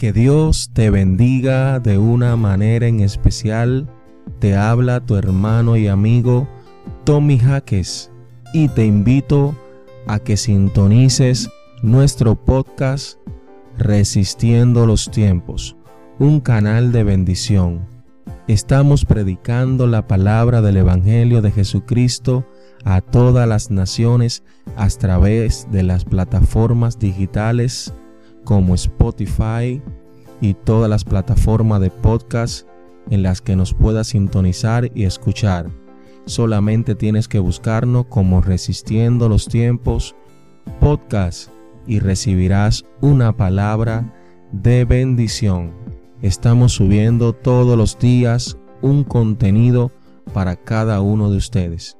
Que Dios te bendiga de una manera en especial. Te habla tu hermano y amigo Tommy Jaques y te invito a que sintonices nuestro podcast Resistiendo los tiempos, un canal de bendición. Estamos predicando la palabra del Evangelio de Jesucristo a todas las naciones a través de las plataformas digitales como Spotify y todas las plataformas de podcast en las que nos puedas sintonizar y escuchar. Solamente tienes que buscarnos como Resistiendo los Tiempos podcast y recibirás una palabra de bendición. Estamos subiendo todos los días un contenido para cada uno de ustedes.